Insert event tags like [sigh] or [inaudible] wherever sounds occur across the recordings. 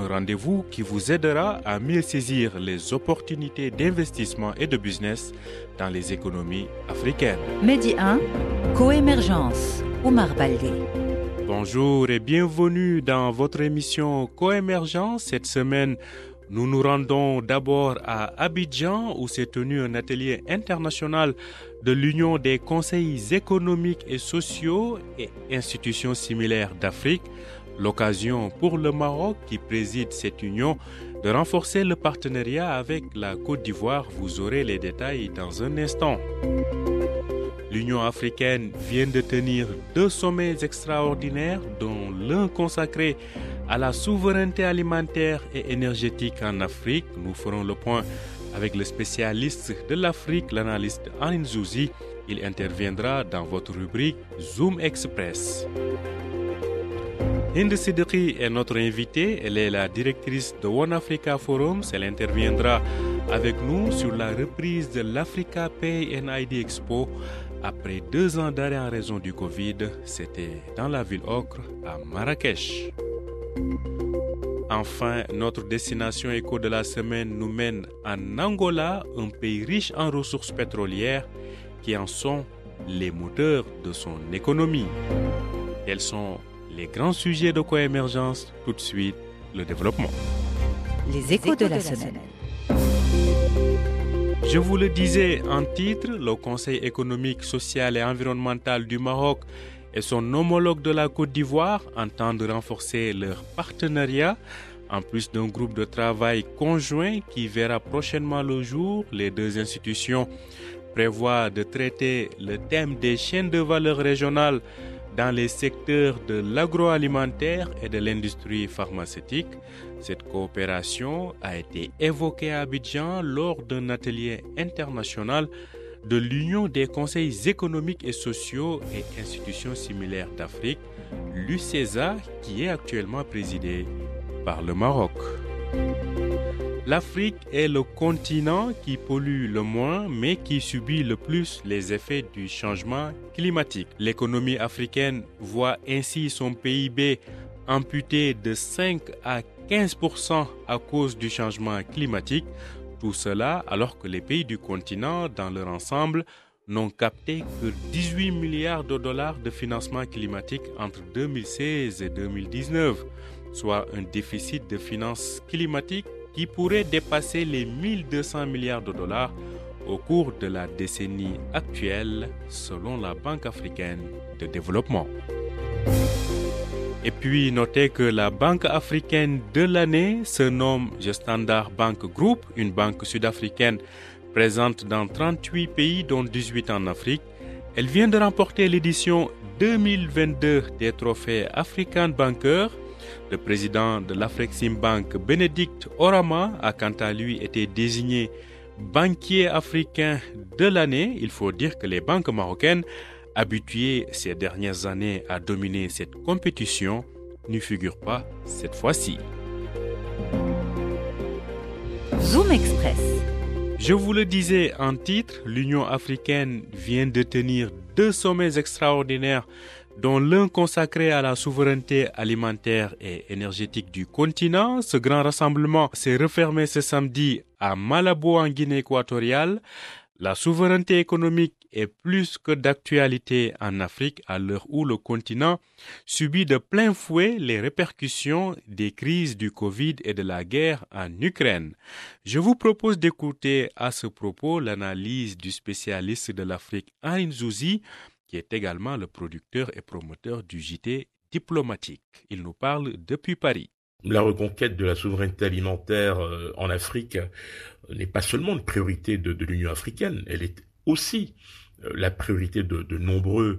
un rendez-vous qui vous aidera à mieux saisir les opportunités d'investissement et de business dans les économies africaines. Medi 1, Coémergence, Omar Baldé. Bonjour et bienvenue dans votre émission Coémergence. Cette semaine, nous nous rendons d'abord à Abidjan où s'est tenu un atelier international de l'Union des conseils économiques et sociaux et institutions similaires d'Afrique. L'occasion pour le Maroc qui préside cette union de renforcer le partenariat avec la Côte d'Ivoire. Vous aurez les détails dans un instant. L'Union africaine vient de tenir deux sommets extraordinaires dont l'un consacré à la souveraineté alimentaire et énergétique en Afrique. Nous ferons le point avec le spécialiste de l'Afrique, l'analyste Anin Zouzi. Il interviendra dans votre rubrique Zoom Express. Hind Sidiki est notre invitée. Elle est la directrice de One Africa Forum. Elle interviendra avec nous sur la reprise de l'Africa Pay and ID Expo après deux ans d'arrêt en raison du Covid. C'était dans la ville ocre à Marrakech. Enfin, notre destination éco de la semaine nous mène en Angola, un pays riche en ressources pétrolières qui en sont les moteurs de son économie. Quels sont les grands sujets de coémergence Tout de suite, le développement. Les échos de la semaine. Je vous le disais en titre, le Conseil économique, social et environnemental du Maroc et son homologue de la Côte d'Ivoire entendent renforcer leur partenariat. En plus d'un groupe de travail conjoint qui verra prochainement le jour, les deux institutions prévoient de traiter le thème des chaînes de valeur régionales dans les secteurs de l'agroalimentaire et de l'industrie pharmaceutique. Cette coopération a été évoquée à Abidjan lors d'un atelier international de l'Union des conseils économiques et sociaux et institutions similaires d'Afrique, l'UCESA, qui est actuellement présidée par le Maroc. L'Afrique est le continent qui pollue le moins mais qui subit le plus les effets du changement climatique. L'économie africaine voit ainsi son PIB amputé de 5 à 15 à cause du changement climatique, tout cela alors que les pays du continent, dans leur ensemble, n'ont capté que 18 milliards de dollars de financement climatique entre 2016 et 2019, soit un déficit de finances climatiques qui pourrait dépasser les 1200 milliards de dollars au cours de la décennie actuelle, selon la Banque africaine de développement. Et puis notez que la banque africaine de l'année se nomme The Standard Bank Group, une banque sud-africaine présente dans 38 pays dont 18 en Afrique. Elle vient de remporter l'édition 2022 des trophées African Banker. Le président de l'Afrexim Bank, Bénédicte Orama, a quant à lui été désigné banquier africain de l'année. Il faut dire que les banques marocaines habitué ces dernières années à dominer cette compétition, n'y figure pas cette fois-ci. Zoom Express. Je vous le disais en titre, l'Union africaine vient de tenir deux sommets extraordinaires dont l'un consacré à la souveraineté alimentaire et énergétique du continent. Ce grand rassemblement s'est refermé ce samedi à Malabo en Guinée équatoriale. La souveraineté économique est plus que d'actualité en Afrique à l'heure où le continent subit de plein fouet les répercussions des crises du Covid et de la guerre en Ukraine. Je vous propose d'écouter à ce propos l'analyse du spécialiste de l'Afrique Arin Zouzi, qui est également le producteur et promoteur du JT diplomatique. Il nous parle depuis Paris. La reconquête de la souveraineté alimentaire en Afrique n'est pas seulement une priorité de, l'Union africaine, elle est aussi la priorité de, de nombreux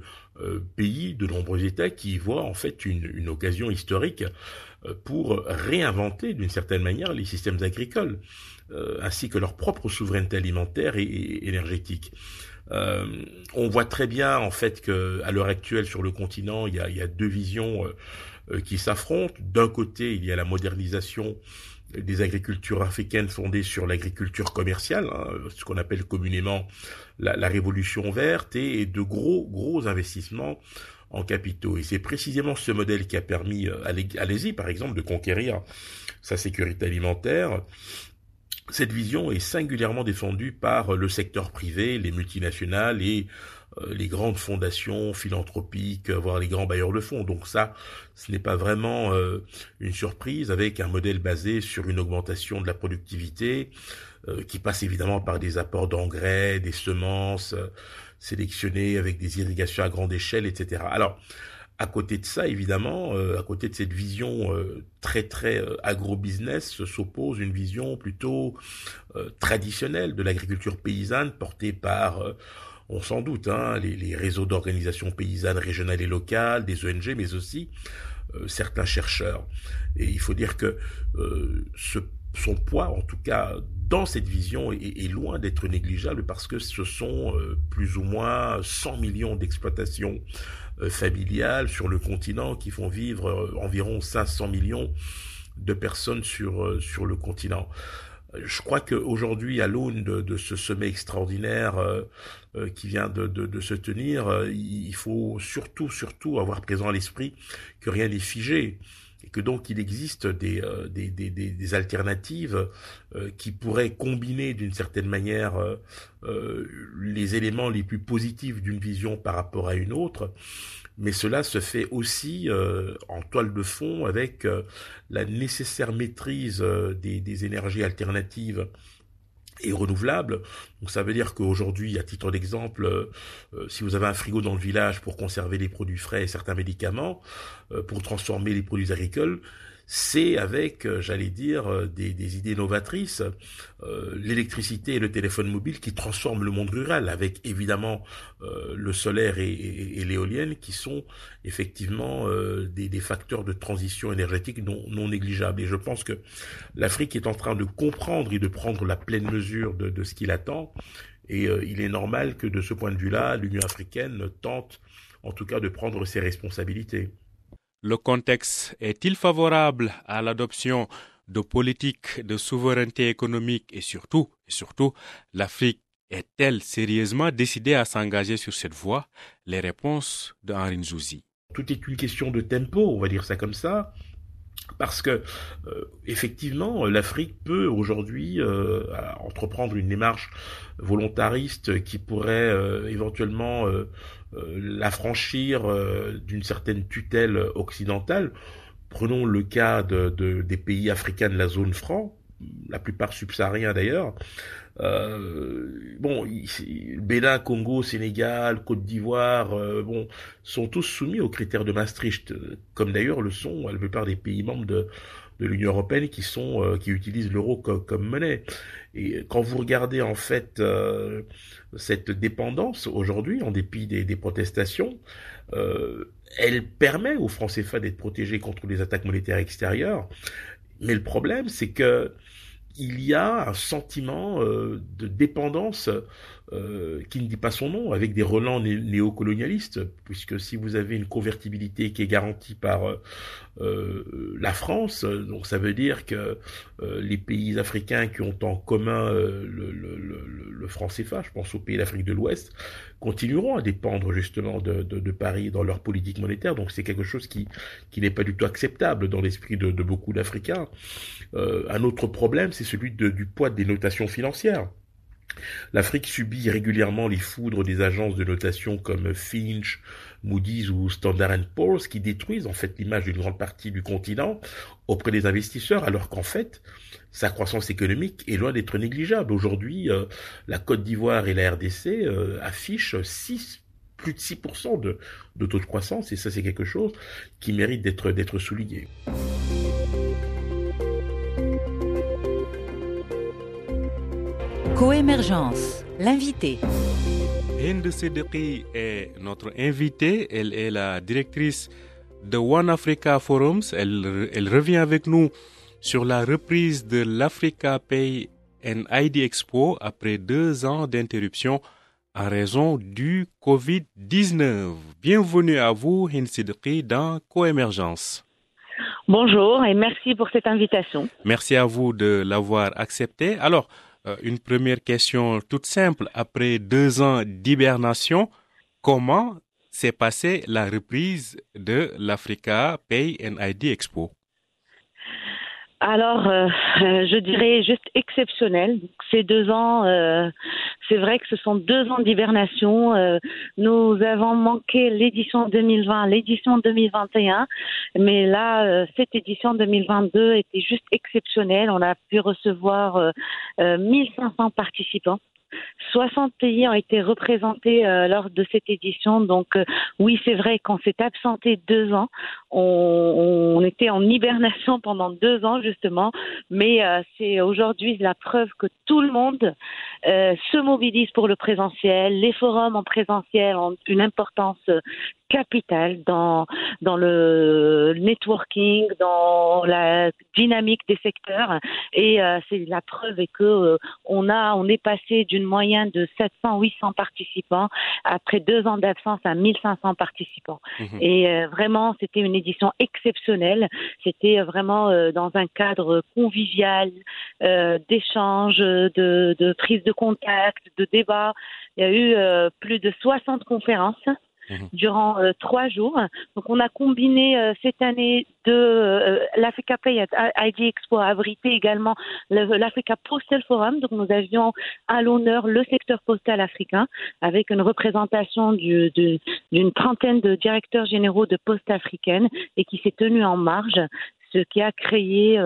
pays, de nombreux États qui voient en fait une, occasion historique pour réinventer d'une certaine manière les systèmes agricoles, ainsi que leur propre souveraineté alimentaire et, énergétique. On voit très bien en fait que l'heure actuelle sur le continent, il y a, deux visions qui s'affrontent. D'un côté, il y a la modernisation des agricultures africaines fondées sur l'agriculture commerciale, hein, ce qu'on appelle communément la, révolution verte, et, de gros gros investissements en capitaux. Et c'est précisément ce modèle qui a permis euh, à l'Asie, par exemple, de conquérir sa sécurité alimentaire. Cette vision est singulièrement défendue par le secteur privé, les multinationales et euh, les grandes fondations philanthropiques, euh, voire les grands bailleurs de fonds. Donc ça, ce n'est pas vraiment euh, une surprise avec un modèle basé sur une augmentation de la productivité qui passe évidemment par des apports d'engrais, des semences sélectionnées avec des irrigations à grande échelle, etc. Alors, à côté de ça, évidemment, à côté de cette vision très très agro-business, s'oppose une vision plutôt traditionnelle de l'agriculture paysanne portée par on s'en doute, hein, les, réseaux d'organisations paysannes régionales et locales, des ONG, mais aussi euh, certains chercheurs. Et il faut dire que euh, son poids, en tout cas dans cette vision, est, loin d'être négligeable parce que ce sont euh, plus ou moins 100 millions d'exploitations familiales sur le continent qui font vivre environ 500 millions de personnes sur, sur le continent. Je crois qu'aujourd'hui, à l'aune de, ce sommet extraordinaire euh, euh, qui vient de, se tenir, euh, il faut surtout, surtout avoir présent à l'esprit que rien n'est figé et que donc il existe des, des, alternatives qui pourraient combiner d'une certaine manière les éléments les plus positifs d'une vision par rapport à une autre. Mais cela se fait aussi euh, en toile de fond avec euh, la nécessaire maîtrise euh, des, énergies alternatives et renouvelables. Donc ça veut dire qu'aujourd'hui, à titre d'exemple, si vous avez un frigo dans le village pour conserver les produits frais et certains médicaments, pour transformer les produits agricoles, c'est avec, euh, j'allais dire, euh, des, idées novatrices, euh, l'électricité et le téléphone mobile qui transforment le monde rural, avec évidemment le solaire et, l'éolienne qui sont effectivement des, facteurs de transition énergétique non, négligeables. Et je pense que l'Afrique est en train de comprendre et de prendre la pleine mesure de, de ce qu'il attend. Et il est normal que de ce point de vue-là, l'Union africaine tente en tout cas de prendre ses responsabilités. Le contexte est-il favorable à l'adoption de politiques de souveraineté économique et surtout, surtout, l'Afrique est-elle sérieusement décidée à s'engager sur cette voie? Les réponses de Henri Nzouzi. Tout est une question de tempo, on va dire ça comme ça. Parce que euh, effectivement, l'Afrique peut aujourd'hui euh, entreprendre une démarche volontariste qui pourrait euh, éventuellement l'affranchir d'une certaine tutelle occidentale. Prenons le cas de, des pays africains de la zone franc, la plupart subsahariens d'ailleurs, euh, bon, Bénin, Congo, Sénégal, Côte d'Ivoire, euh, bon, sont tous soumis aux critères de Maastricht, comme d'ailleurs le sont la plupart des pays membres de, de l'Union européenne qui sont euh, qui utilisent l'euro comme, monnaie. Et quand vous regardez en fait cette dépendance aujourd'hui, en dépit des, des protestations, elle permet aux francs CFA d'être protégés contre les attaques monétaires extérieures. Mais le problème, c'est que il y a un sentiment euh, de dépendance euh, qui ne dit pas son nom, avec des relents néocolonialistes, puisque si vous avez une convertibilité qui est garantie par euh, la France, donc ça veut dire que les pays africains qui ont en commun le, le, le, franc CFA, je pense aux pays d'Afrique de l'Ouest, continueront à dépendre justement de, de, Paris dans leur politique monétaire. Donc c'est quelque chose qui, qui n'est pas du tout acceptable dans l'esprit de, beaucoup d'Africains. un autre problème, c'est celui du poids des notations financières. L'Afrique subit régulièrement les foudres des agences de notation comme Finch, Moody's ou Standard Poor's qui détruisent en fait l'image d'une grande partie du continent auprès des investisseurs alors qu'en fait sa croissance économique est loin d'être négligeable. Aujourd'hui, euh, la Côte d'Ivoire et la RDC euh, affichent 6 plus de 6% de, de taux de croissance et ça c'est quelque chose qui mérite d'être souligné. Coémergence, l'invité. Hind Siddiqui est notre invitée. Elle est la directrice de One Africa Forums. Elle, elle revient avec nous sur la reprise de l'Africa Pay and ID Expo après deux ans d'interruption en raison du Covid-19. Bienvenue à vous, Hind Siddiqui, dans Coémergence. Bonjour et merci pour cette invitation. Merci à vous de l'avoir accepté. Alors, une première question toute simple. Après deux ans d'hibernation, comment s'est passée la reprise de l'Africa Pay and ID Expo? Alors, euh, euh, je dirais juste exceptionnel. Ces deux ans, euh, c'est vrai que ce sont deux ans d'hibernation. Euh, nous avons manqué l'édition 2020, l'édition 2021, mais là, cette édition 2022 était juste exceptionnelle. On a pu recevoir 1500 participants. 60 pays ont été représentés euh, lors de cette édition. Donc euh, oui, c'est vrai qu'on s'est absenté deux ans. On, était en hibernation [laughs] pendant deux ans justement, mais euh, c'est aujourd'hui la preuve que tout le monde se mobilise pour le présentiel. Les forums en présentiel ont une importance capital dans, dans le networking, dans la dynamique des secteurs. Et c'est la preuve est que on a, on est passé d'une moyenne de 700-800 participants après deux ans d'absence à 1500 participants. Mmh. Et euh, vraiment, c'était une édition exceptionnelle. C'était vraiment dans un cadre convivial, d'échange, de, de prise de contact, de débat. Il y a eu plus de 60 conférences. Mhm. durant euh, trois jours. Donc on a combiné euh, cette année de euh, l'Africa Pay ID Expo a abrité également l'Africa Postal Forum. Donc nous avions à l'honneur le secteur postal africain avec une représentation d'une trentaine de directeurs généraux de postes africaines et qui s'est tenu en marge ce qui a créé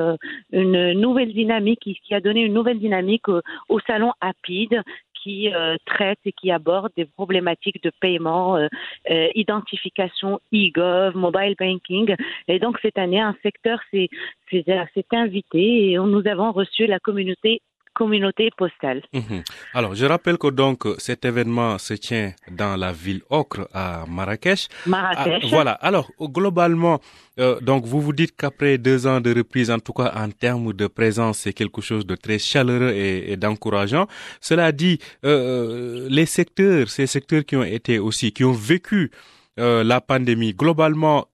une nouvelle dynamique, qui a donné une nouvelle dynamique au salon APID, qui euh, traite et qui aborde des problématiques de paiement, euh, euh, identification e-gov, mobile banking. Et donc cette année, un secteur s'est invité et nous avons reçu la communauté communauté postale. Mhm. Alors, je rappelle que donc cet événement se tient dans la ville Ocre à Marrakech. Marrakech. Ah, voilà. Alors, globalement, euh, donc vous vous dites qu'après deux ans de reprise, en tout cas en termes de présence, c'est quelque chose de très chaleureux et, et d'encourageant. Cela dit, euh, euh, les secteurs, ces secteurs qui ont été aussi, qui ont vécu euh, la pandémie, globalement,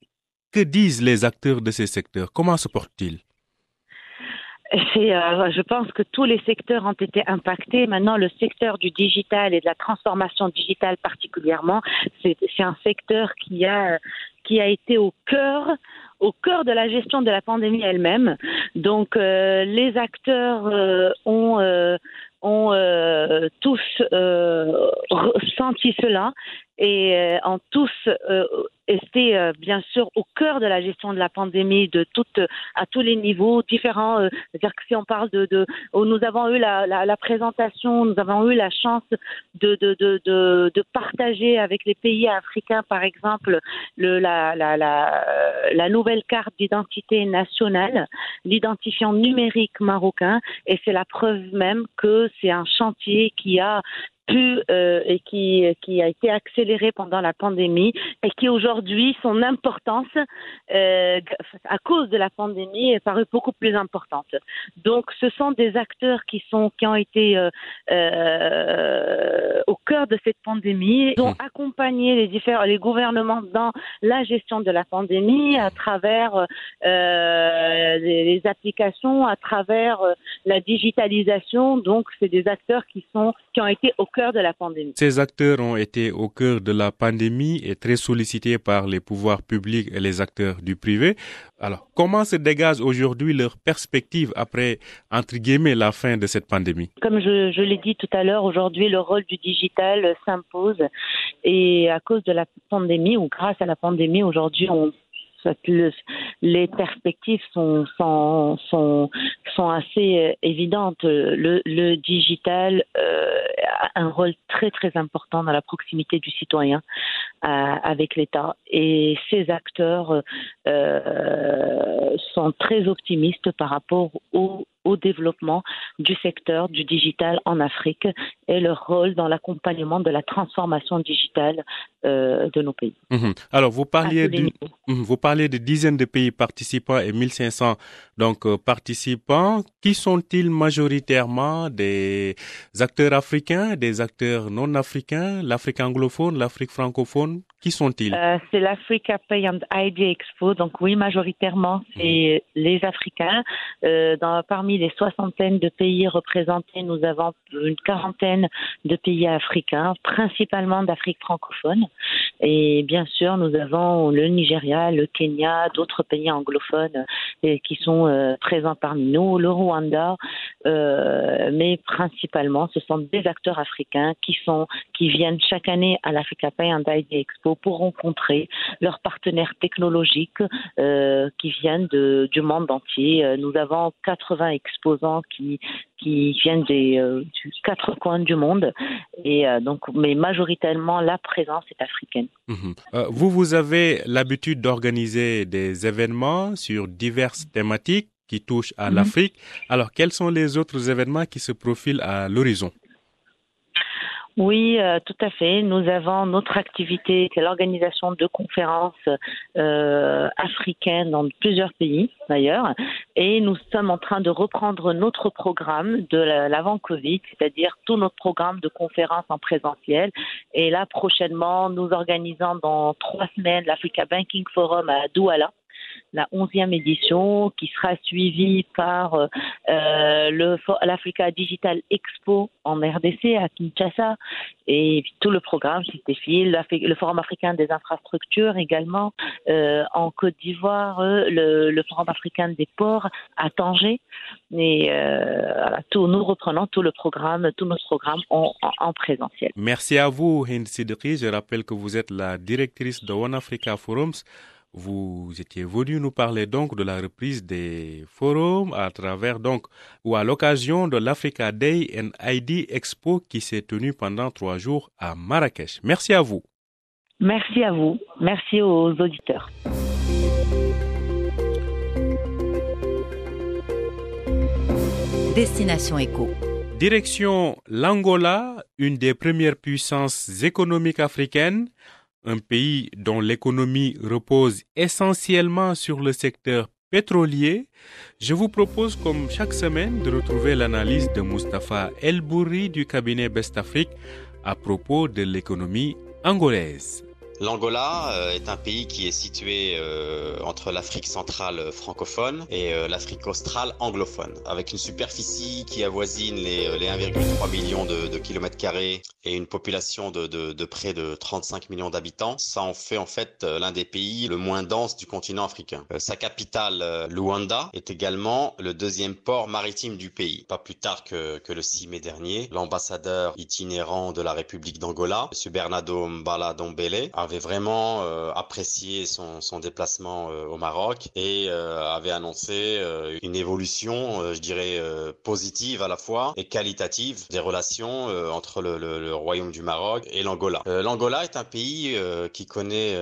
que disent les acteurs de ces secteurs? Comment se portent-ils? Euh, je pense que tous les secteurs ont été impactés. Maintenant, le secteur du digital et de la transformation digitale particulièrement, c'est un secteur qui a qui a été au cœur au cœur de la gestion de la pandémie elle-même. Donc, euh, les acteurs euh, ont euh, ont euh, tous euh, ressenti cela et euh, ont tous euh, été euh, bien sûr au cœur de la gestion de la pandémie de toutes à tous les niveaux différents. C'est-à-dire que si on parle de, de oh, nous avons eu la, la, la, présentation, nous avons eu la chance de, de, de, de, de partager avec les pays africains, par exemple, le, la, la, la, la nouvelle carte d'identité nationale, l'identifiant numérique marocain, et c'est la preuve même que c'est un chantier qui a pu euh, et qui, qui a été accéléré pendant la pandémie et qui aujourd'hui, son importance euh, à cause de la pandémie est paru beaucoup plus importante. Donc, ce sont des acteurs qui sont qui ont été euh, euh au cœur de cette pandémie, ils ont accompagné les différents les gouvernements dans la gestion de la pandémie à travers euh, les, les, applications, à travers la digitalisation. Donc, c'est des acteurs qui sont qui ont été au cœur de la pandémie. Ces acteurs ont été au cœur de la pandémie et très sollicités par les pouvoirs publics et les acteurs du privé. Alors, comment se dégage aujourd'hui leur perspective après, entre guillemets, la fin de cette pandémie? Comme je, je l'ai dit tout à l'heure, aujourd'hui, le rôle du digital s'impose et à cause de la pandémie ou grâce à la pandémie, aujourd'hui, on les perspectives sont, sont, sont, assez euh, évidentes. Le, digital euh, a un rôle très très important dans la proximité du citoyen euh, avec l'État et ces acteurs sont très optimistes par rapport aux au développement du secteur du digital en Afrique et leur rôle dans l'accompagnement de la transformation digitale euh, de nos pays. Mhm. Alors, vous parliez, mhm. vous parliez de dizaines de pays participants et 1500 donc, euh, participants. Qui sont-ils majoritairement? Des acteurs africains, des acteurs non africains, l'Afrique anglophone, l'Afrique francophone? Qui sont-ils? Euh, C'est l'Africa Pay and ID Expo. Donc oui, majoritairement, c'est les Africains. Euh, dans, parmi les soixantaines de pays représentés, nous avons une quarantaine de pays africains, principalement d'Afrique francophone. Et bien sûr, nous avons le Nigeria, le Kenya, d'autres pays anglophones euh, qui sont euh, présents parmi nous, le Rwanda, euh, mais principalement, ce sont des acteurs africains qui sont qui viennent chaque année à l'Africa Pay Expo pour rencontrer leurs partenaires technologiques euh, qui viennent de, du monde entier. Euh, nous avons 80 exposants qui, qui viennent des euh, quatre coins du monde et donc mais majoritairement la présence est africaine. Mhm. vous vous avez l'habitude d'organiser des événements sur diverses thématiques qui touchent à mhm. l'Afrique. Alors quels sont les autres événements qui se profilent à l'horizon? Oui, euh, tout à fait. Nous avons notre activité, c'est l'organisation de conférences euh, africaines dans plusieurs pays d'ailleurs, et nous sommes en train de reprendre notre programme de l'avant-Covid, c'est-à-dire tout notre programme de conférences en présentiel. Et là, prochainement, nous organisons dans trois semaines l'Africa Banking Forum à Douala la onzième édition qui sera suivie par euh, l'Africa Digital Expo en RDC à Kinshasa et tout le programme le Forum africain des infrastructures également euh, en Côte d'Ivoire, euh, le, Forum africain des ports à Tanger et tout, nous reprenons tout le programme, tout notre programme en, présentiel. Merci à vous Hind Sidri. Je rappelle que vous êtes la directrice de One Africa Forums. Vous étiez venu nous parler donc de la reprise des forums à travers donc ou à l'occasion de l'Africa Day and ID Expo qui s'est tenue pendant trois jours à Marrakech. Merci à vous. Merci à vous. Merci aux auditeurs. Destination Éco. Direction l'Angola, une des premières puissances économiques africaines un pays dont l'économie repose essentiellement sur le secteur pétrolier, je vous propose comme chaque semaine de retrouver l'analyse de Mustapha El Bourri du cabinet Best Afrique à propos de l'économie angolaise. L'Angola euh, est un pays qui est situé euh, entre l'Afrique centrale francophone et euh, l'Afrique australe anglophone, avec une superficie qui avoisine les, 1,3 millions de, kilomètres carrés et une population de, de, près de 35 millions d'habitants. Ça en fait en fait l'un des pays le moins dense du continent africain. sa capitale, Luanda, est également le deuxième port maritime du pays. Pas plus tard que, que le 6 mai dernier, l'ambassadeur itinérant de la République d'Angola, M. Bernardo Mbala Dombele, avait vraiment euh, apprécié son, déplacement euh, au Maroc et euh, avait annoncé une évolution, je dirais, positive à la fois et qualitative des relations entre le, Royaume du Maroc et l'Angola. L'Angola est un pays qui connaît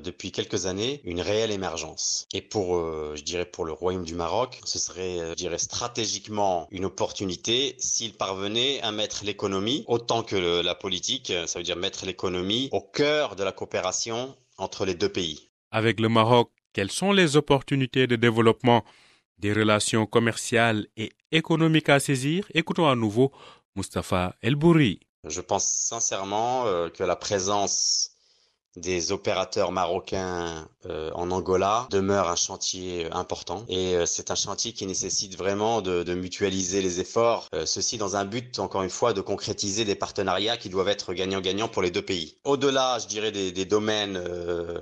depuis quelques années une réelle émergence. Et pour, je dirais, pour le Royaume du Maroc, ce serait, je dirais, stratégiquement une opportunité s'il parvenait à mettre l'économie autant que la politique, ça veut dire mettre l'économie au cœur de la coopération entre les deux pays. Avec le Maroc, quelles sont les opportunités de développement? Des relations commerciales et économiques à saisir? Écoutons à nouveau Mustapha El Bouri. Je pense sincèrement euh, que la présence des opérateurs marocains euh, en Angola demeure un chantier important et euh, c'est un chantier qui nécessite vraiment de, de mutualiser les efforts, euh, ceci dans un but encore une fois de concrétiser des partenariats qui doivent être gagnant-gagnant pour les deux pays. Au-delà, je dirais, des, des domaines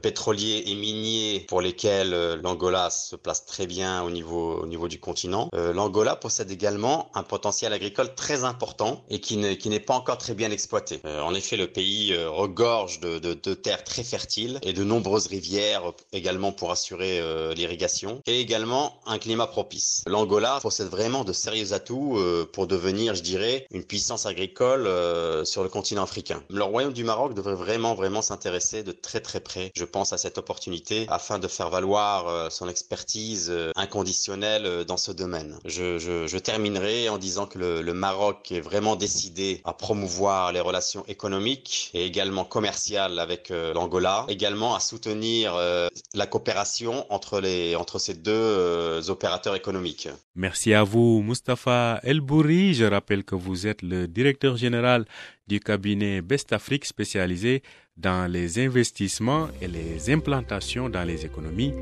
pétroliers et miniers pour lesquels l'Angola se place très bien au niveau, au niveau du continent, l'Angola possède également un potentiel agricole très important et qui n'est pas encore très bien exploité. en effet, le pays regorge de, de, de terres très fertile et de nombreuses rivières également pour assurer euh, l'irrigation et également un climat propice. L'Angola possède vraiment de sérieux atouts euh, pour devenir, je dirais, une puissance agricole euh, sur le continent africain. Le royaume du Maroc devrait vraiment, vraiment s'intéresser de très très près, je pense, à cette opportunité afin de faire valoir son expertise inconditionnelle dans ce domaine. Je, terminerai en disant que le Maroc est vraiment décidé à promouvoir les relations économiques et également commerciales avec l'Angola, également à soutenir euh, la coopération entre, les, entre ces deux euh, opérateurs économiques. Merci à vous, Mustapha Elbouri. Je rappelle que vous êtes le directeur général du cabinet Best Afrique spécialisé dans les investissements et les implantations dans les économies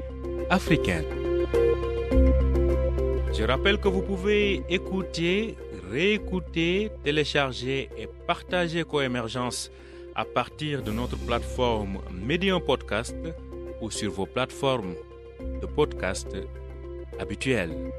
africaines. Je rappelle que vous pouvez écouter, réécouter, télécharger et partager Coémergence à partir de notre plateforme Medium Podcast ou sur vos plateformes de podcast habituelles.